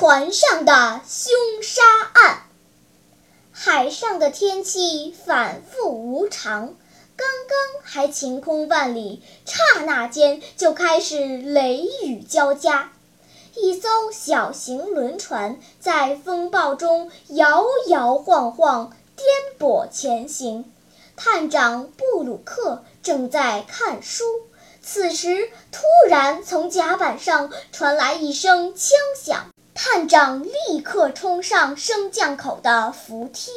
船上的凶杀案。海上的天气反复无常，刚刚还晴空万里，刹那间就开始雷雨交加。一艘小型轮船在风暴中摇摇晃晃，颠簸前行。探长布鲁克正在看书，此时突然从甲板上传来一声枪响。探长立刻冲上升降口的扶梯，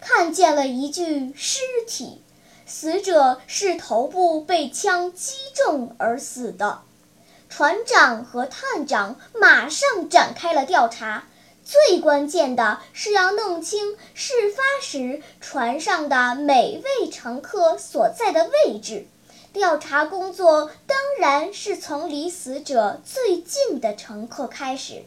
看见了一具尸体，死者是头部被枪击中而死的。船长和探长马上展开了调查，最关键的是要弄清事发时船上的每位乘客所在的位置。调查工作当然是从离死者最近的乘客开始。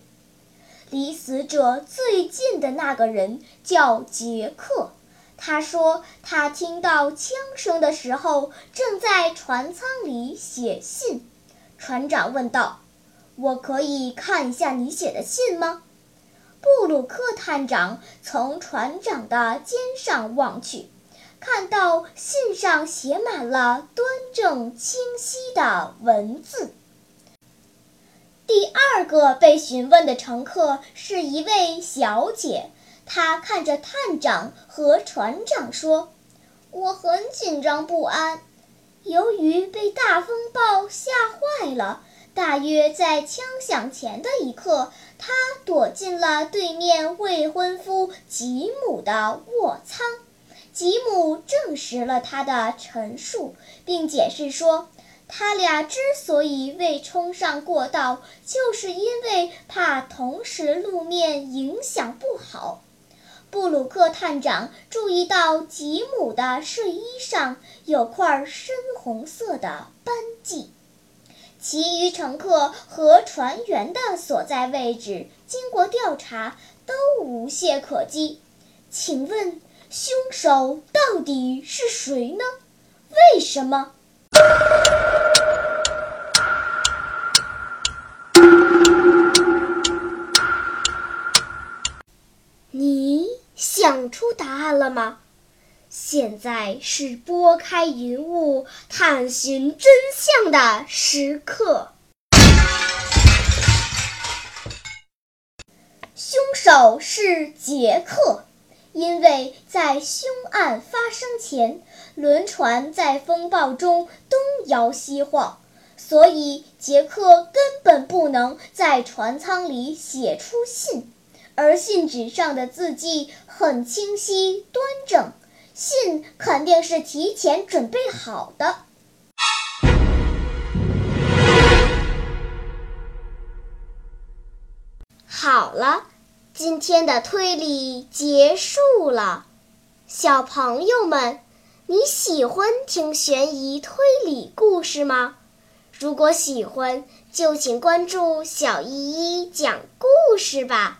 离死者最近的那个人叫杰克，他说他听到枪声的时候正在船舱里写信。船长问道：“我可以看一下你写的信吗？”布鲁克探长从船长的肩上望去，看到信上写满了端正清晰的文字。第二个被询问的乘客是一位小姐，她看着探长和船长说：“我很紧张不安，由于被大风暴吓坏了。大约在枪响前的一刻，她躲进了对面未婚夫吉姆的卧舱。吉姆证实了他的陈述，并解释说。”他俩之所以未冲上过道，就是因为怕同时路面影响不好。布鲁克探长注意到吉姆的睡衣上有块深红色的斑迹。其余乘客和船员的所在位置经过调查都无懈可击。请问凶手到底是谁呢？为什么？出答案了吗？现在是拨开云雾探寻真相的时刻。凶手是杰克，因为在凶案发生前，轮船在风暴中东摇西晃，所以杰克根本不能在船舱里写出信。而信纸上的字迹很清晰端正，信肯定是提前准备好的。好了，今天的推理结束了，小朋友们，你喜欢听悬疑推理故事吗？如果喜欢，就请关注小依依讲故事吧。